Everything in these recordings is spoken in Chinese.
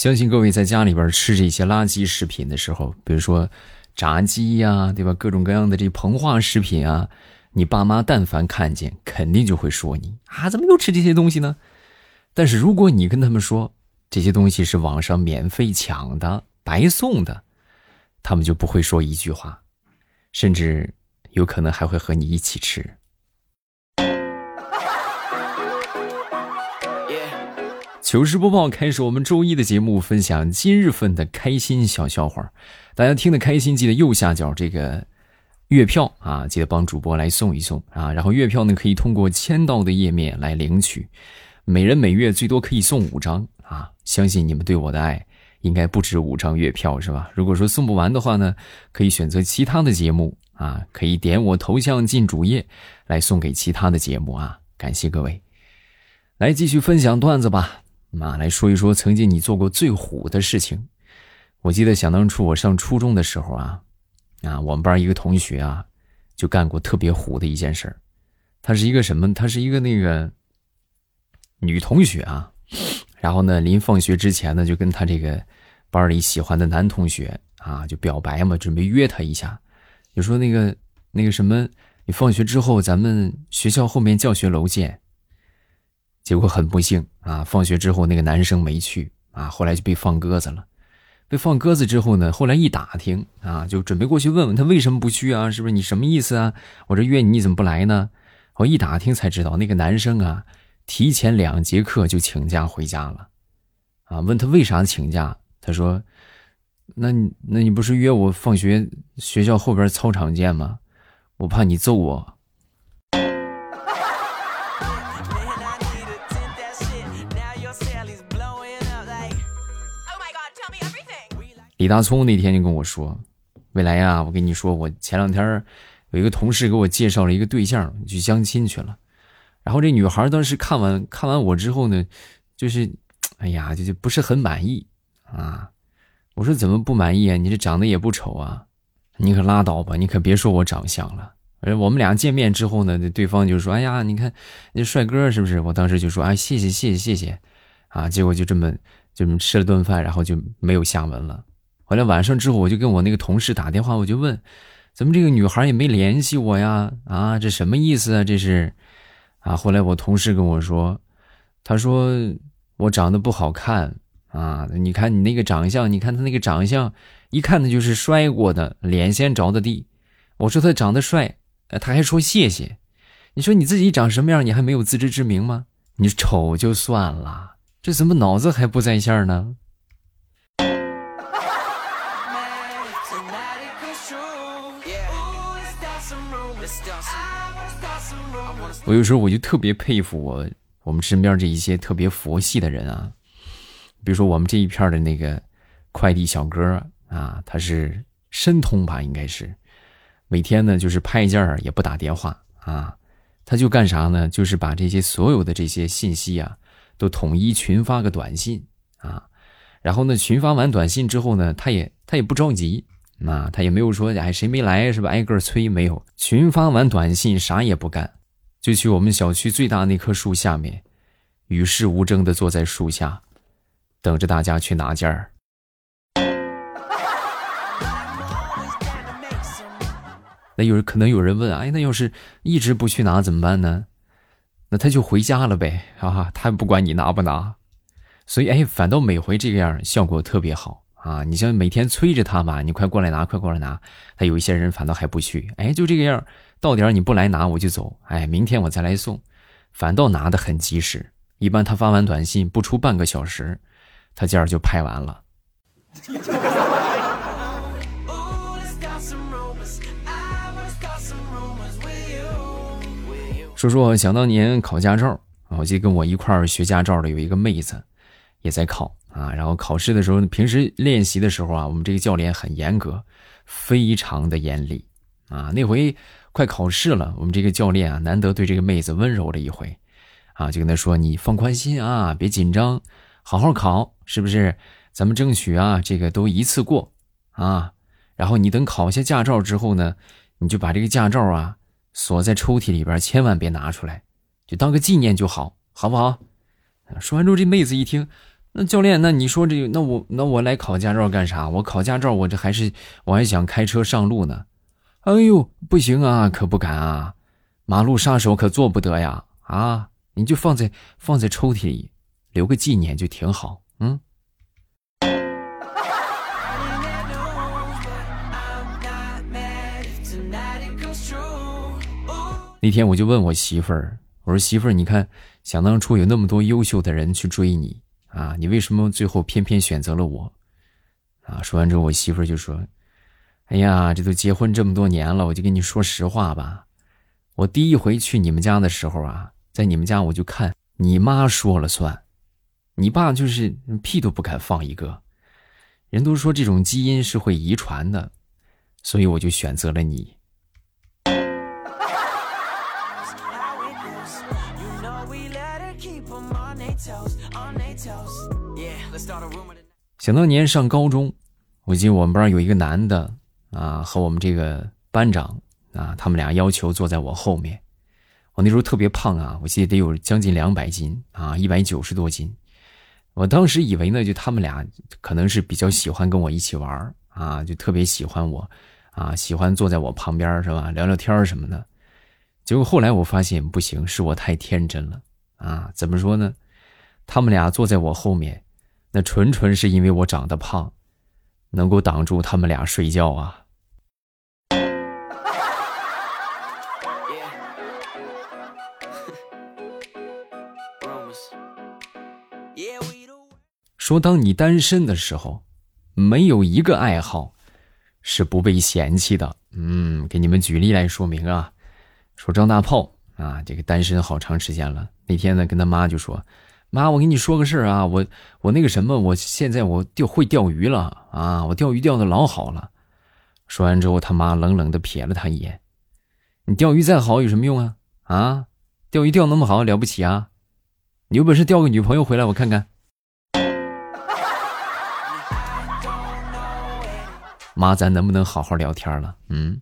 相信各位在家里边吃这些垃圾食品的时候，比如说炸鸡呀，对吧？各种各样的这膨化食品啊，你爸妈但凡看见，肯定就会说你啊，怎么又吃这些东西呢？但是如果你跟他们说这些东西是网上免费抢的、白送的，他们就不会说一句话，甚至有可能还会和你一起吃。糗事播报开始，我们周一的节目分享今日份的开心小笑话。大家听得开心，记得右下角这个月票啊，记得帮主播来送一送啊。然后月票呢，可以通过签到的页面来领取，每人每月最多可以送五张啊。相信你们对我的爱应该不止五张月票是吧？如果说送不完的话呢，可以选择其他的节目啊，可以点我头像进主页来送给其他的节目啊。感谢各位，来继续分享段子吧。妈，来说一说曾经你做过最虎的事情。我记得想当初我上初中的时候啊，啊，我们班一个同学啊，就干过特别虎的一件事儿。她是一个什么？她是一个那个女同学啊。然后呢，临放学之前呢，就跟她这个班里喜欢的男同学啊，就表白嘛，准备约他一下，就说那个那个什么，你放学之后咱们学校后面教学楼见。结果很不幸啊，放学之后那个男生没去啊，后来就被放鸽子了。被放鸽子之后呢，后来一打听啊，就准备过去问问他为什么不去啊？是不是你什么意思啊？我这约你，你怎么不来呢？我一打听才知道，那个男生啊，提前两节课就请假回家了。啊，问他为啥请假，他说：“那你那你不是约我放学学校后边操场见吗？我怕你揍我。”李大聪那天就跟我说：“未来呀，我跟你说，我前两天有一个同事给我介绍了一个对象，去相亲去了。然后这女孩当时看完看完我之后呢，就是，哎呀，就就不是很满意啊。我说怎么不满意啊？你这长得也不丑啊，你可拉倒吧，你可别说我长相了。而我们俩见面之后呢，对方就说：哎呀，你看那帅哥是不是？我当时就说：哎，谢谢谢谢谢谢，啊，结果就这么就这么吃了顿饭，然后就没有下文了。”回来晚上之后，我就跟我那个同事打电话，我就问，怎么这个女孩也没联系我呀？啊，这什么意思啊？这是，啊。后来我同事跟我说，他说我长得不好看啊。你看你那个长相，你看他那个长相，一看他就是摔过的，脸先着的地。我说他长得帅，他还说谢谢。你说你自己长什么样，你还没有自知之明吗？你丑就算了，这怎么脑子还不在线呢？我有时候我就特别佩服我我们身边这一些特别佛系的人啊，比如说我们这一片的那个快递小哥啊，他是申通吧，应该是每天呢就是派件也不打电话啊，他就干啥呢？就是把这些所有的这些信息啊都统一群发个短信啊，然后呢群发完短信之后呢，他也他也不着急啊，他也没有说哎谁没来是吧？挨个催没有，群发完短信啥也不干。就去我们小区最大那棵树下面，与世无争的坐在树下，等着大家去拿件儿。那有人可能有人问，哎，那要是一直不去拿怎么办呢？那他就回家了呗，啊，他不管你拿不拿。所以，哎，反倒每回这个样效果特别好啊！你像每天催着他嘛，你快过来拿，快过来拿，他有一些人反倒还不去，哎，就这个样。到点你不来拿我就走，哎，明天我再来送，反倒拿的很及时。一般他发完短信不出半个小时，他件儿就拍完了。说说想当年考驾照啊，我记得跟我一块儿学驾照的有一个妹子，也在考啊。然后考试的时候，平时练习的时候啊，我们这个教练很严格，非常的严厉啊。那回。快考试了，我们这个教练啊，难得对这个妹子温柔了一回，啊，就跟她说：“你放宽心啊，别紧张，好好考，是不是？咱们争取啊，这个都一次过啊。然后你等考下驾照之后呢，你就把这个驾照啊锁在抽屉里边，千万别拿出来，就当个纪念就好，好不好？”说完之后，这妹子一听，那教练，那你说这，那我那我来考驾照干啥？我考驾照，我这还是我还想开车上路呢。哎呦，不行啊，可不敢啊，马路杀手可做不得呀！啊，你就放在放在抽屉里，留个纪念就挺好。嗯。那天我就问我媳妇儿，我说媳妇儿，你看，想当初有那么多优秀的人去追你啊，你为什么最后偏偏选择了我？啊，说完之后，我媳妇儿就说：“哎呀，这都结婚这么多年了，我就跟你说实话吧，我第一回去你们家的时候啊，在你们家我就看你妈说了算，你爸就是屁都不敢放一个，人都说这种基因是会遗传的，所以我就选择了你。”想当年上高中，我记得我们班有一个男的啊，和我们这个班长啊，他们俩要求坐在我后面。我那时候特别胖啊，我记得得有将近两百斤啊，一百九十多斤。我当时以为呢，就他们俩可能是比较喜欢跟我一起玩啊，就特别喜欢我啊，喜欢坐在我旁边是吧，聊聊天什么的。结果后来我发现不行，是我太天真了啊！怎么说呢？他们俩坐在我后面。那纯纯是因为我长得胖，能够挡住他们俩睡觉啊。说当你单身的时候，没有一个爱好是不被嫌弃的。嗯，给你们举例来说明啊。说张大炮啊，这个单身好长时间了。那天呢，跟他妈就说。妈，我跟你说个事儿啊，我我那个什么，我现在我钓会钓鱼了啊，我钓鱼钓的老好了。说完之后，他妈冷冷的瞥了他一眼：“你钓鱼再好有什么用啊？啊，钓鱼钓那么好了不起啊？你有本事钓个女朋友回来我看看。”妈，咱能不能好好聊天了？嗯。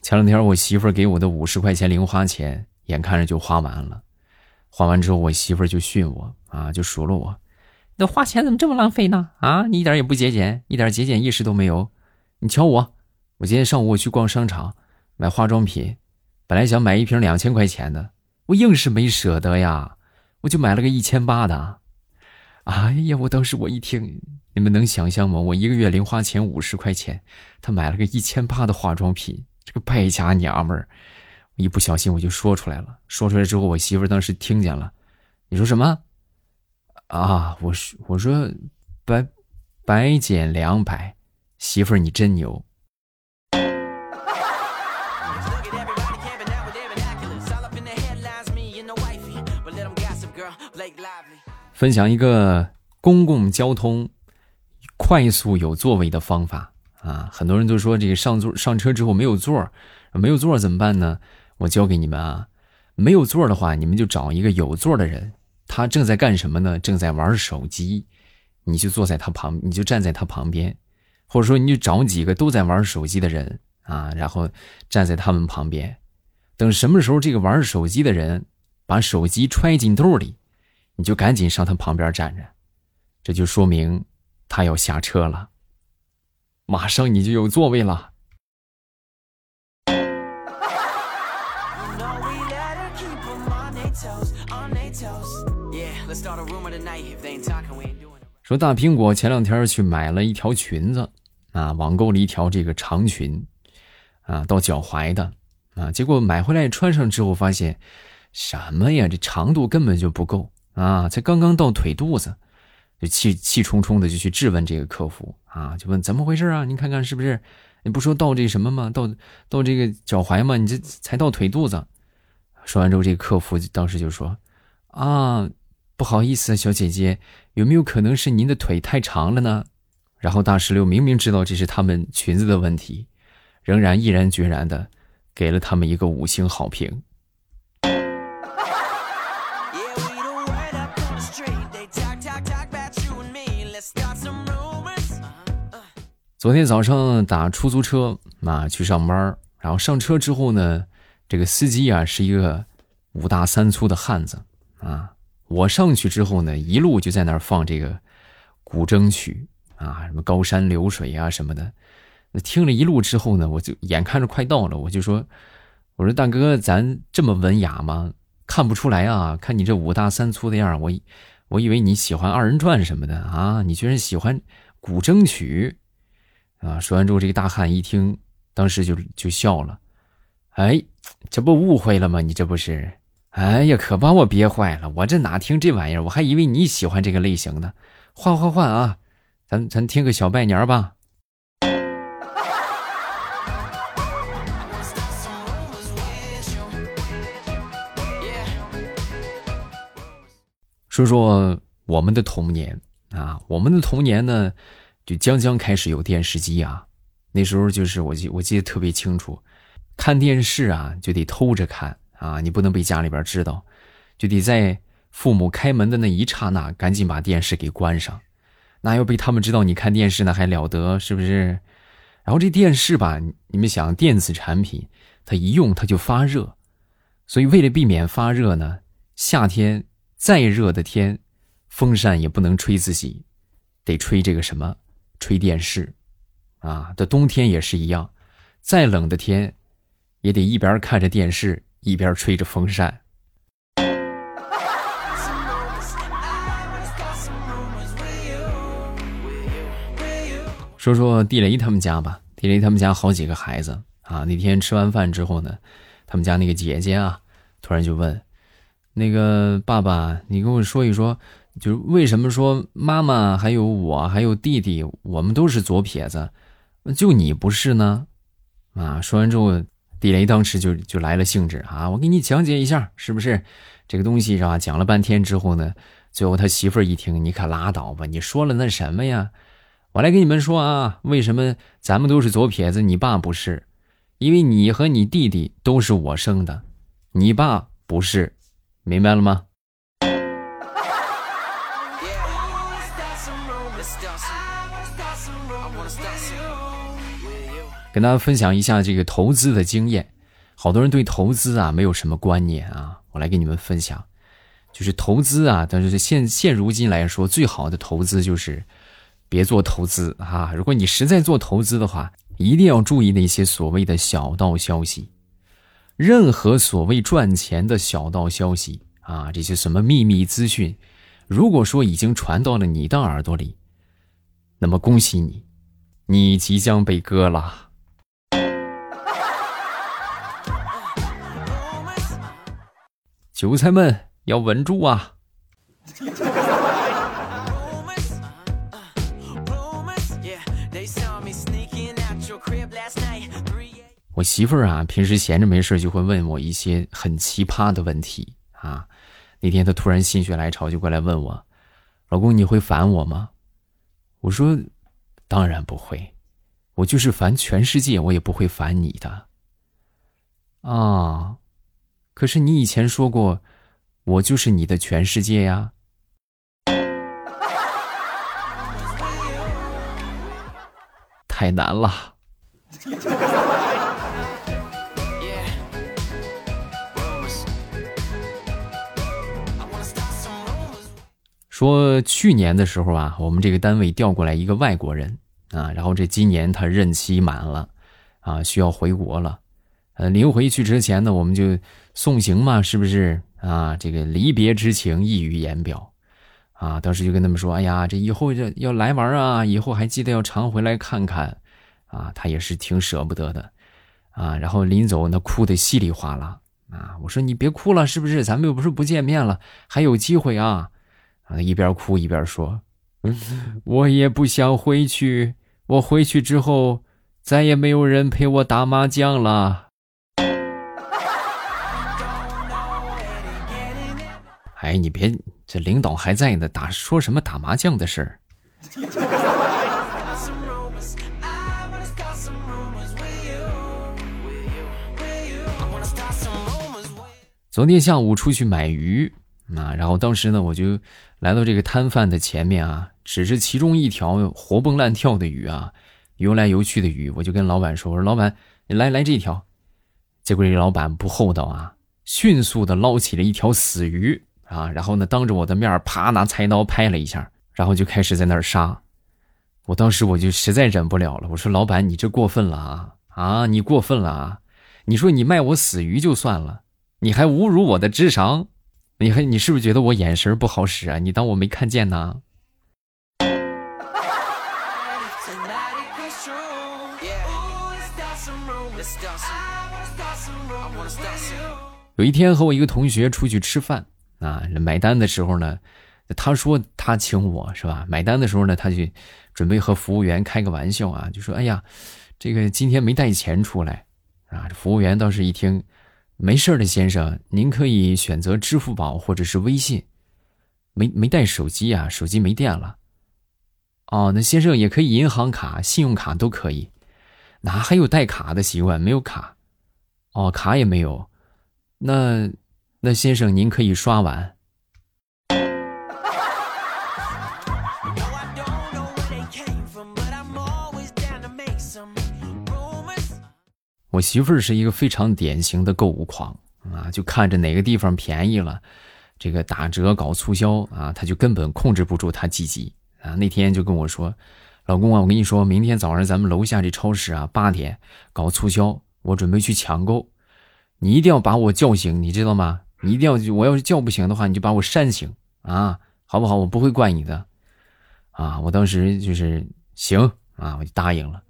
前两天我媳妇儿给我的五十块钱零花钱，眼看着就花完了。花完之后，我媳妇儿就训我啊，就数落我：“那花钱怎么这么浪费呢？啊，你一点也不节俭，一点节俭意识都没有。你瞧我，我今天上午我去逛商场买化妆品，本来想买一瓶两千块钱的，我硬是没舍得呀，我就买了个一千八的。哎呀，我当时我一听，你们能想象吗？我一个月零花钱五十块钱，他买了个一千八的化妆品。”这个败家娘们儿，一不小心我就说出来了。说出来之后，我媳妇儿当时听见了。你说什么？啊，我说我说，白白减两百，媳妇儿你真牛。分享一个公共交通快速有座位的方法。啊，很多人都说这个上座上车之后没有座没有座怎么办呢？我教给你们啊，没有座的话，你们就找一个有座的人，他正在干什么呢？正在玩手机，你就坐在他旁，你就站在他旁边，或者说你就找几个都在玩手机的人啊，然后站在他们旁边，等什么时候这个玩手机的人把手机揣进兜里，你就赶紧上他旁边站着，这就说明他要下车了。马上你就有座位了。说大苹果前两天去买了一条裙子，啊，网购了一条这个长裙，啊，到脚踝的，啊，结果买回来穿上之后发现，什么呀？这长度根本就不够啊，才刚刚到腿肚子。就气气冲冲的就去质问这个客服啊，就问怎么回事啊？你看看是不是？你不说到这什么吗？到到这个脚踝吗？你这才到腿肚子。说完之后，这个客服当时就说：“啊，不好意思，小姐姐，有没有可能是您的腿太长了呢？”然后大石榴明明知道这是他们裙子的问题，仍然毅然决然的给了他们一个五星好评。昨天早上打出租车啊去上班，然后上车之后呢，这个司机啊是一个五大三粗的汉子啊。我上去之后呢，一路就在那儿放这个古筝曲啊，什么高山流水啊什么的。那听了一路之后呢，我就眼看着快到了，我就说：“我说大哥，咱这么文雅吗？看不出来啊！看你这五大三粗的样我我以为你喜欢二人转什么的啊，你居然喜欢古筝曲啊！”说完之后，这个大汉一听，当时就就笑了：“哎，这不误会了吗？你这不是？”哎呀，可把我憋坏了！我这哪听这玩意儿？我还以为你喜欢这个类型的。换换换啊，咱咱听个小拜年吧。说说我们的童年啊，我们的童年呢，就将将开始有电视机啊。那时候就是我记我记得特别清楚，看电视啊就得偷着看。啊，你不能被家里边知道，就得在父母开门的那一刹那，赶紧把电视给关上。那要被他们知道你看电视，那还了得，是不是？然后这电视吧，你们想，电子产品它一用它就发热，所以为了避免发热呢，夏天再热的天，风扇也不能吹自己，得吹这个什么，吹电视。啊，这冬天也是一样，再冷的天，也得一边看着电视。一边吹着风扇，说说地雷他们家吧。地雷他们家好几个孩子啊。那天吃完饭之后呢，他们家那个姐姐啊，突然就问：“那个爸爸，你跟我说一说，就是为什么说妈妈还有我还有弟弟，我们都是左撇子，就你不是呢？”啊，说完之后。地雷当时就就来了兴致啊！我给你讲解一下，是不是这个东西是吧？讲了半天之后呢，最后他媳妇儿一听，你可拉倒吧！你说了那什么呀？我来跟你们说啊，为什么咱们都是左撇子，你爸不是？因为你和你弟弟都是我生的，你爸不是，明白了吗？跟大家分享一下这个投资的经验，好多人对投资啊没有什么观念啊，我来给你们分享，就是投资啊，但是现现如今来说，最好的投资就是别做投资啊。如果你实在做投资的话，一定要注意那些所谓的小道消息，任何所谓赚钱的小道消息啊，这些什么秘密资讯，如果说已经传到了你的耳朵里，那么恭喜你，你即将被割了。韭菜们要稳住啊！我媳妇儿啊，平时闲着没事就会问我一些很奇葩的问题啊。那天她突然心血来潮就过来问我：“老公，你会烦我吗？”我说：“当然不会，我就是烦全世界，我也不会烦你的。”啊。可是你以前说过，我就是你的全世界呀！太难了。说去年的时候啊，我们这个单位调过来一个外国人啊，然后这今年他任期满了，啊，需要回国了。呃，临回去之前呢，我们就。送行嘛，是不是啊？这个离别之情溢于言表，啊！当时就跟他们说：“哎呀，这以后这要来玩啊，以后还记得要常回来看看，啊！”他也是挺舍不得的，啊！然后临走那哭的稀里哗啦，啊！我说你别哭了，是不是？咱们又不是不见面了，还有机会啊！啊！一边哭一边说：“我也不想回去，我回去之后再也没有人陪我打麻将了。”哎，你别，这领导还在呢，打说什么打麻将的事儿。昨天下午出去买鱼啊，然后当时呢，我就来到这个摊贩的前面啊，指着其中一条活蹦乱跳的鱼啊，游来游去的鱼，我就跟老板说：“我说老板，你来来这条，结果这老板不厚道啊，迅速的捞起了一条死鱼啊，然后呢，当着我的面啪拿菜刀拍了一下，然后就开始在那儿杀。我当时我就实在忍不了了，我说：“老板，你这过分了啊！啊，你过分了啊！你说你卖我死鱼就算了，你还侮辱我的智商，你还你是不是觉得我眼神不好使啊？你当我没看见呢？”有一天和我一个同学出去吃饭啊，买单的时候呢，他说他请我是吧？买单的时候呢，他就准备和服务员开个玩笑啊，就说：“哎呀，这个今天没带钱出来啊。”服务员倒是一听，没事的先生，您可以选择支付宝或者是微信。没没带手机啊，手机没电了。哦，那先生也可以银行卡、信用卡都可以。哪还有带卡的习惯？没有卡。哦，卡也没有。那，那先生您可以刷碗。我媳妇儿是一个非常典型的购物狂啊，就看着哪个地方便宜了，这个打折搞促销啊，她就根本控制不住她积极啊。那天就跟我说：“老公啊，我跟你说，明天早上咱们楼下这超市啊，八点搞促销，我准备去抢购。”你一定要把我叫醒，你知道吗？你一定要，我要是叫不醒的话，你就把我扇醒啊，好不好？我不会怪你的，啊！我当时就是行啊，我就答应了。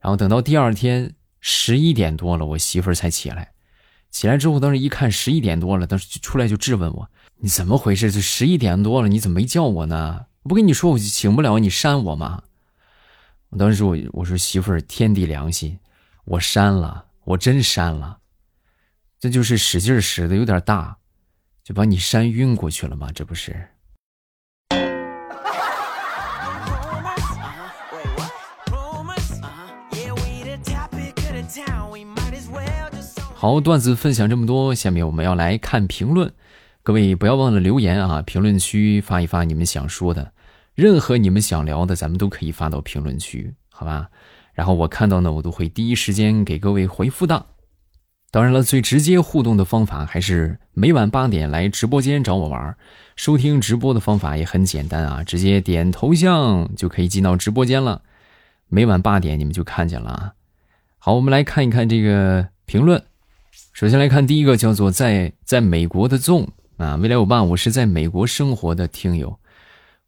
然后等到第二天十一点多了，我媳妇儿才起来。起来之后，当时一看十一点多了，当时就出来就质问我：“你怎么回事？就十一点多了，你怎么没叫我呢？我不跟你说我醒不了，你扇我吗？”我当时我我说媳妇儿，天地良心，我扇了，我真扇了。这就是使劲使的有点大，就把你扇晕过去了吗？这不是。好，段子分享这么多，下面我们要来看评论。各位不要忘了留言啊，评论区发一发你们想说的，任何你们想聊的，咱们都可以发到评论区，好吧？然后我看到呢，我都会第一时间给各位回复的。当然了，最直接互动的方法还是每晚八点来直播间找我玩。收听直播的方法也很简单啊，直接点头像就可以进到直播间了。每晚八点你们就看见了啊。好，我们来看一看这个评论。首先来看第一个，叫做在在美国的纵啊，未来我爸，我是在美国生活的听友，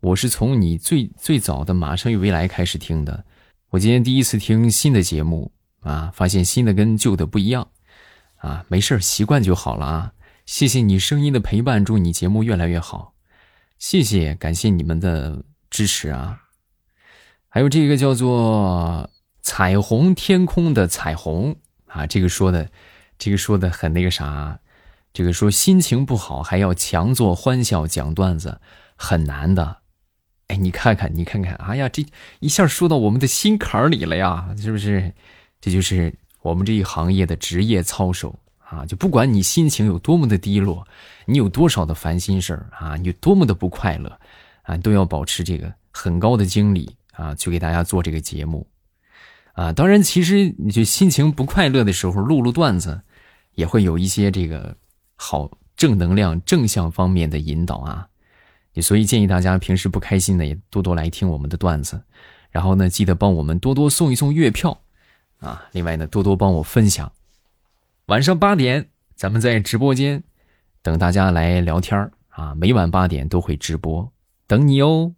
我是从你最最早的马上与未来开始听的。我今天第一次听新的节目啊，发现新的跟旧的不一样。啊，没事习惯就好了啊！谢谢你声音的陪伴，祝你节目越来越好。谢谢，感谢你们的支持啊！还有这个叫做“彩虹天空”的彩虹啊，这个说的，这个说的很那个啥，这个说心情不好还要强作欢笑讲段子，很难的。哎，你看看，你看看，哎呀，这一下说到我们的心坎里了呀，是不是？这就是。我们这一行业的职业操守啊，就不管你心情有多么的低落，你有多少的烦心事儿啊，你有多么的不快乐啊，都要保持这个很高的精力啊，去给大家做这个节目啊。当然，其实你就心情不快乐的时候录录段子，也会有一些这个好正能量、正向方面的引导啊。所以建议大家平时不开心的也多多来听我们的段子，然后呢，记得帮我们多多送一送月票。啊，另外呢，多多帮我分享。晚上八点，咱们在直播间等大家来聊天啊，每晚八点都会直播，等你哦。